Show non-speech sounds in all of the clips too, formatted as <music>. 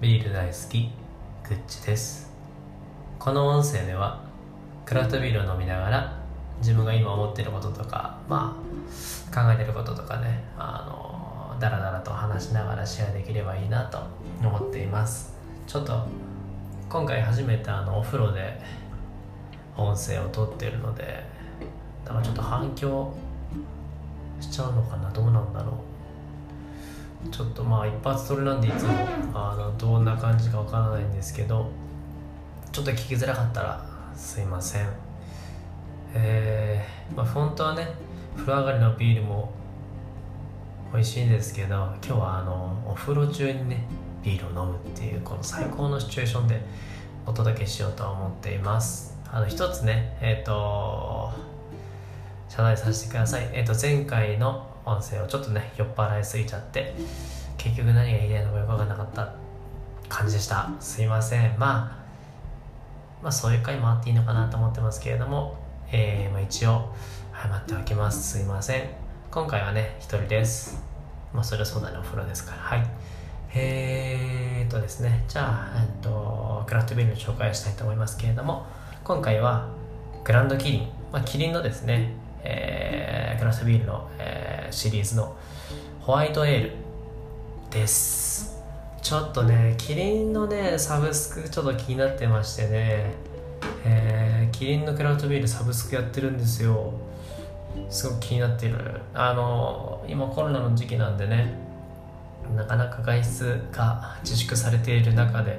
ビール大好きグッチです。この音声ではクラフトビールを飲みながら自分が今思ってることとかまあ考えてることとかねあのダラダラと話しながらシェアできればいいなと思っています。ちょっと今回初めてあのお風呂で音声を撮ってるのでだからちょっと反響しちゃうのかなどうなんだろう。ちょっとまあ一発撮りなんでいつもあのどんな感じかわからないんですけどちょっと聞きづらかったらすいません。えー、まあ本当はね風呂上がりのビールも美味しいんですけど今日はあのお風呂中にねビールを飲むっていうこの最高のシチュエーションでお届けしようと思っています。あの一つねえっ、ー、と謝罪させてください。えっ、ー、と前回の音声をちょっとね酔っ払いすぎちゃって結局何が言いたいのかよく分かんなかった感じでした。すいません。まあまあそういう回もあっていいのかなと思ってますけれどもえー、まあ、一応謝っておきます。すいません。今回はね一人です。まあそれはそうだねお風呂ですから。はい。えーとですね。じゃあ、えっと、クラフトビールの紹介をしたいと思いますけれども今回はグランドキリン、まあ、キリンのですね、えー、クラフトビールの、えー、シリーズのホワイトエールです。ちょっとねキリンのねサブスクちょっと気になってましてね。えー、キリンのクラフトビールサブスクやってるんですよ。すごく気になってる。あの今コロナの時期なんでねなかなか外出が自粛されている中で、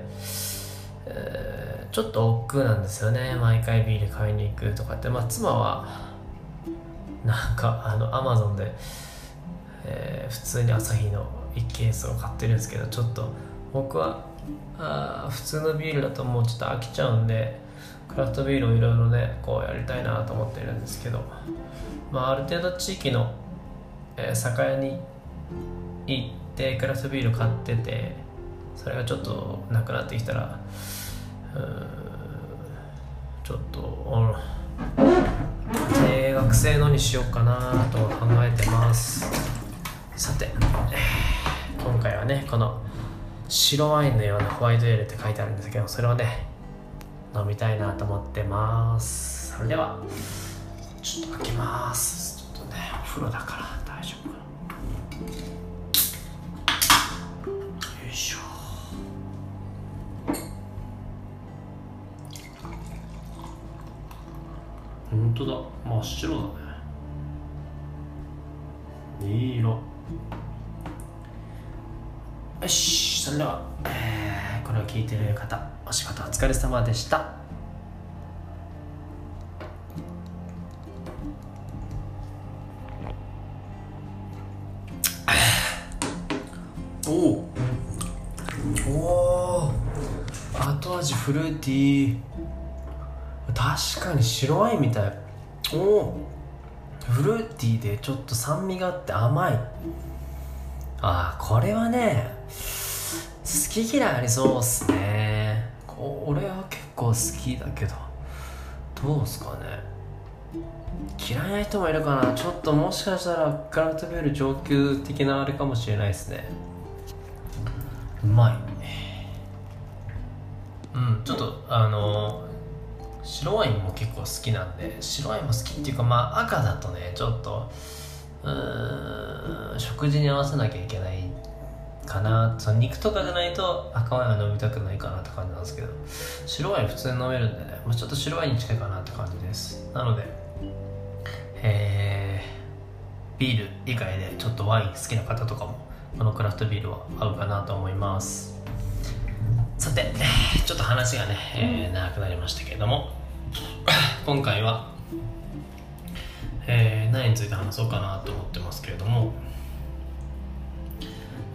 えー、ちょっと億劫なんですよね。毎回ビール買いに行くとかって。まあ妻はなんかあのアマゾンで、えー、普通に朝日の1ケースを買ってるんですけどちょっと僕はあ普通のビールだともうちょっと飽きちゃうんでクラフトビールをいろいろねこうやりたいなと思ってるんですけど、まあ、ある程度地域の、えー、酒屋に行ってクラフトビール買っててそれがちょっとなくなってきたらちょっとえー、学生のにしようかなと考えてます。さて今回はねこの白ワインのようなホワイトエールって書いてあるんですけどそれをね飲みたいなと思ってます。それではちょっと開けます。ちょっとねお風呂だから大丈夫当だ。真っ白だね。いい色。よしそれでは、えー、これを聞いてる方お仕事お疲れ様でした。おお後味フルーティー確かに白ワインみたい。おおフルーティーでちょっと酸味があって甘い。ああこれはね好き嫌いありそうっすね。俺は結構好きだけど。どうっすかね。嫌いな人もいるかな。ちょっともしかしたらクラフトビール上級的なあれかもしれないですね。うまい。うんちょっとあの白ワインも結構好きなんで白ワインも好きっていうかまあ赤だとねちょっとうん食事に合わせなきゃいけないかな。その肉とかじゃないと赤ワインは飲みたくないかなって感じなんですけど白ワイン普通に飲めるんでね、まあ、ちょっと白ワインに近いかなって感じです。なのでえー、ビール以外でちょっとワイン好きな方とかもこのクラフトビールは合うかなと思います。さてちょっと話がね、えー、長くなりましたけれども <coughs> 今回は、えー、何について話そうかなと思ってますけれども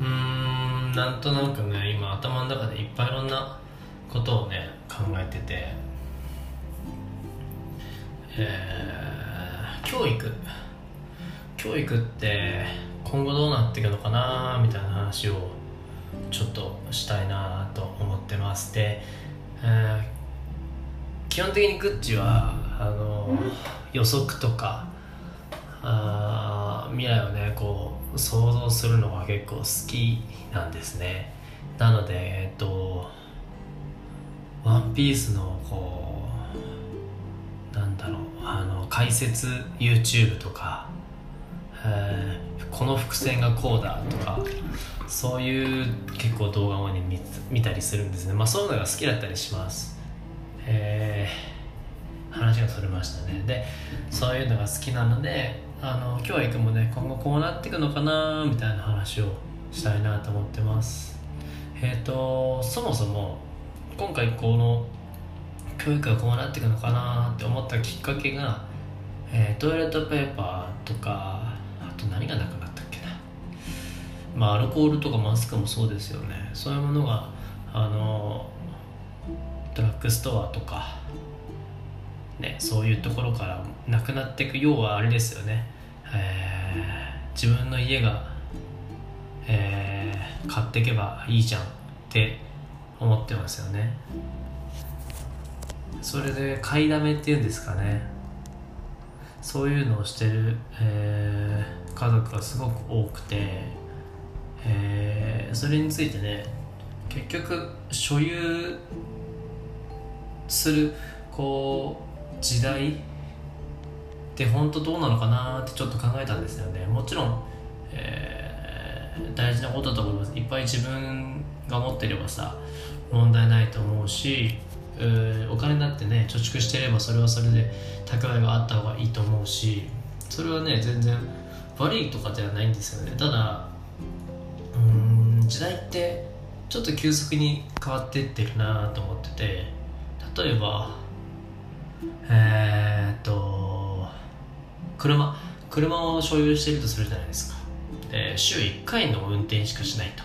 うんなんとなくね今頭の中でいっぱいいろんなことをね考えててえー、教育教育って今後どうなっていくのかなみたいな話をちょっとしたいなと思ってますで、えー、基本的にグッチはあの予測とかあ未来をねこう想像するのが結構好きなんですね。なのでえっと「ワンピースのこうなんだろうあの解説 YouTube とか、えー、この伏線がこうだとかそういう結構動画を、ね、見見たりするんですね。まあそういうのが好きだったりします。えー、話がそれましたね。でそういうのが好きなのであの今日は行くもね今後こうなっていくのかなみたいな話をしたいなと思ってます。えっ、ー、とそもそも今回この教育がこうなっていくのかなって思ったきっかけが、えー、トイレットペーパーとかあと何がなくなったっけな。まあアルコールとかマスクもそうですよね。そういうものがあのドラッグストアとかねそういうところからなくなっていく要はあれですよね、えー、自分の家が、えー、買っていけばいいじゃんって思ってますよね。それで買いだめっていうんですかね。そういうのをしてる、えー、家族がすごく多くて、えー、それについてね結局所有するこう時代って本当どうなのかなってちょっと考えたんですよね。もちろん、えー、大事なことだと思います。いっぱい自分が持ってればさ問題ないと思うしお金だってね貯蓄してればそれはそれで蓄えがあった方がいいと思うしそれはね全然悪いとかではないんですよね。ただうん時代ってちょっと急速に変わっていってるなと思ってて例えばえー、っと車車を所有してるとするじゃないですか。で週1回の運転しかしないと。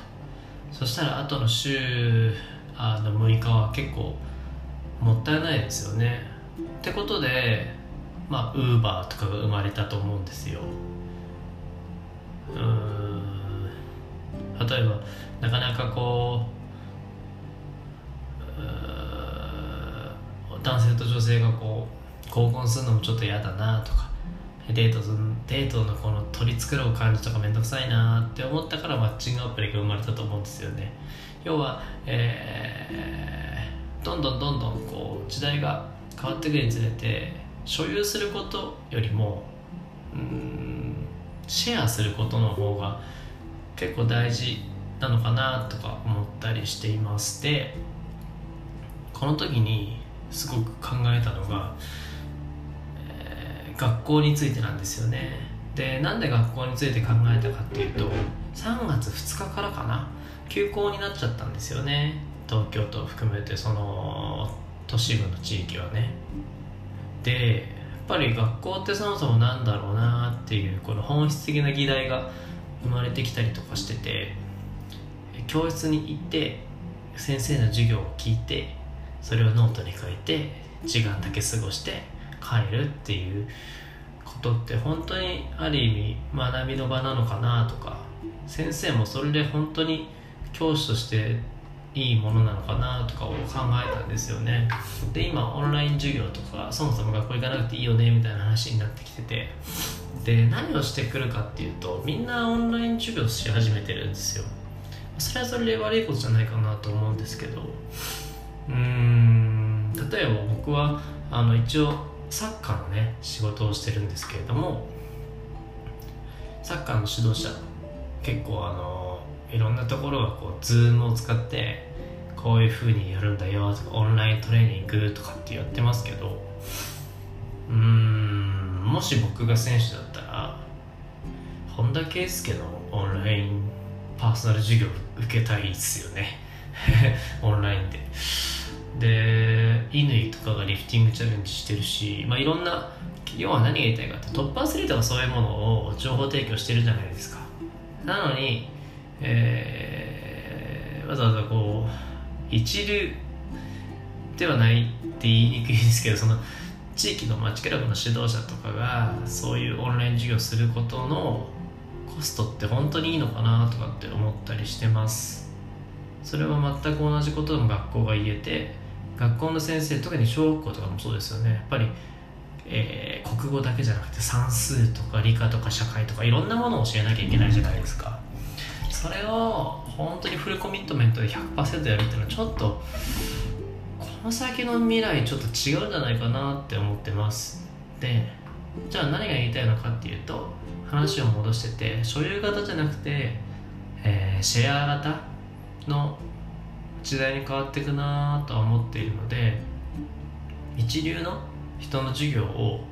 そしたら後の週あの6日は結構もったいないですよね。ってことでまあウーバーとかが生まれたと思うんですよ。うん。例えばなかなかこう男性と女性がこう合コンするのもちょっと嫌だなとかデートデートのこの取り繕う感じとか面倒くさいなって思ったからマッチングアプリが生まれたと思うんですよね。要は、えー、どんどんどんどんこう時代が変わっていくにつれて所有することよりもうんシェアすることの方が結構大事なのかなとか思ったりしていますでこの時にすごく考えたのが、えー、学校についてなんですよね。でなんで学校について考えたかっていうと3月2日からかな休校になっちゃったんですよね。東京都を含めてその都市部の地域はね。でやっぱり学校ってそもそもなんだろうなっていうこの本質的な議題が生まれてきたりとかしてて教室に行って先生の授業を聞いてそれをノートに書いて時間だけ過ごして帰るっていうことって本当にある意味学びの場なのかなとか先生もそれで本当に教師としていいものなのかなとかを考えたんですよね。で今オンライン授業とかそもそも学校行かなくていいよねみたいな話になってきてて。で何をしてくるかっていうとみんなオンライン授業し始めてるんですよ。それはそれで悪いことじゃないかなと思うんですけど。うーん例えば僕はあの一応サッカーのね仕事をしてるんですけれどもサッカーの指導者結構あのいろんなところがこうズームを使ってこういうふうにやるんだよとかオンライントレーニングとかってやってますけどうーんもし僕が選手だったら本田圭佑のオンラインパーソナル授業受けたいですよね。<laughs> オンラインで。で乾とかがリフティングチャレンジしてるし、まあ、いろんな要は何が言いたいかってトップアスリートがそういうものを情報提供してるじゃないですか。なのに、えー、わざわざこう一流ではないって言いにくいですけどその地域の町クラブの指導者とかがそういうオンライン授業することのコストって本当にいいのかなとかって思ったりしてます。それは全く同じことでも学校が言えて学校の先生特に小学校とかもそうですよね。やっぱり、えー、国語だけじゃなくて算数とか理科とか社会とかいろんなものを教えなきゃいけないじゃないですか。それを本当にフルコミットメントで100%やるっていうのはちょっとこの先の未来ちょっと違うんじゃないかなって思ってます。でじゃあ何が言いたいのかっていうと話を戻してて所有型じゃなくて、えー、シェア型の時代に変わっていくなとは思っているので一流の人の授業を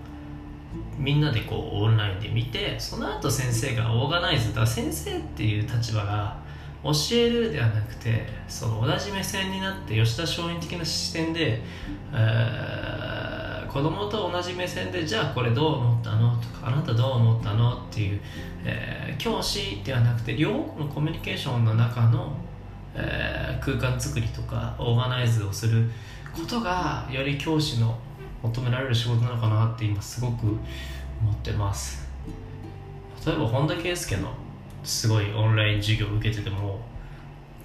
みんなでこうオンラインで見てその後先生がオーガナイズだ先生っていう立場が教えるではなくてその同じ目線になって吉田松陰的な視点で、えー、子供と同じ目線でじゃあこれどう思ったの？とかあなたどう思ったの？っていう、えー、教師ではなくて両国のコミュニケーションの中の、えー、空間作りとかオーガナイズをすることがより教師の求められる仕事なのかなって今すごく思ってます。例えば本田圭佑のすごいオンライン授業を受けててもやっ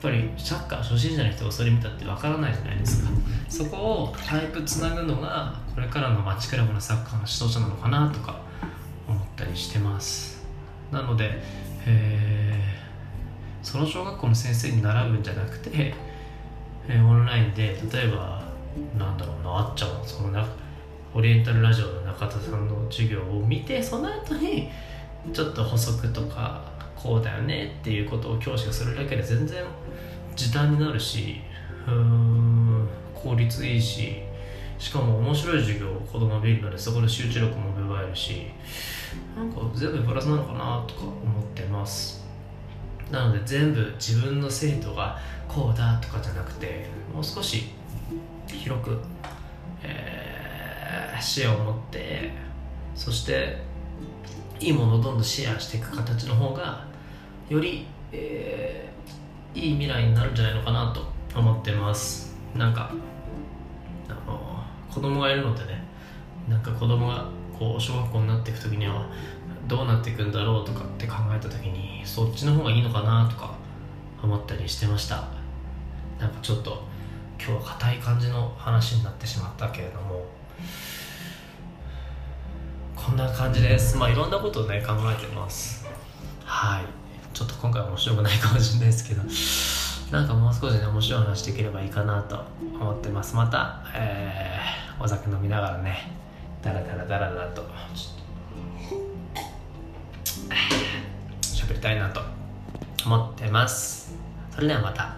ぱりサッカー初心者の人がそれ見たってわからないじゃないですか。そこをタイプつなぐのがこれからの街クラブのサッカーの指導者なのかなとか思ったりしてます。なので、その小学校の先生に習うんじゃなくて、えー、オンラインで例えばなんだろうなあっちゃんそのなオリエンタルラジオの中田さんの授業を見てその後にちょっと補足とかこうだよねっていうことを教師がするだけで全然時短になるしうん効率いいししかも面白い授業を子供見るのでそこで集中力も芽生えるしなんか全部プラスなのかなとか思ってます。なので全部自分の生徒がこうだとかじゃなくてもう少し広く、えー、視野を持ってそしていいものをどんどんシェアしていく形の方がより、えー、いい未来になるんじゃないのかなと思ってます。なんかあの子供がいるのでねなんか子供がこう小学校になっていく時にはどうなっていくんだろうとかって考えた時にそっちの方がいいのかなとか思ったりしてました。なんかちょっと今日は硬い感じの話になってしまったけれどもこんな感じです。まあいろんなことをね考えてます。はい。ちょっと今回面白くないかもしれないですけど。なんかもう少しね面白い話できればいいかなと思ってます。また、えー、お酒飲みながらねダラダラダラダラと喋りたいなと思ってます。それではまた。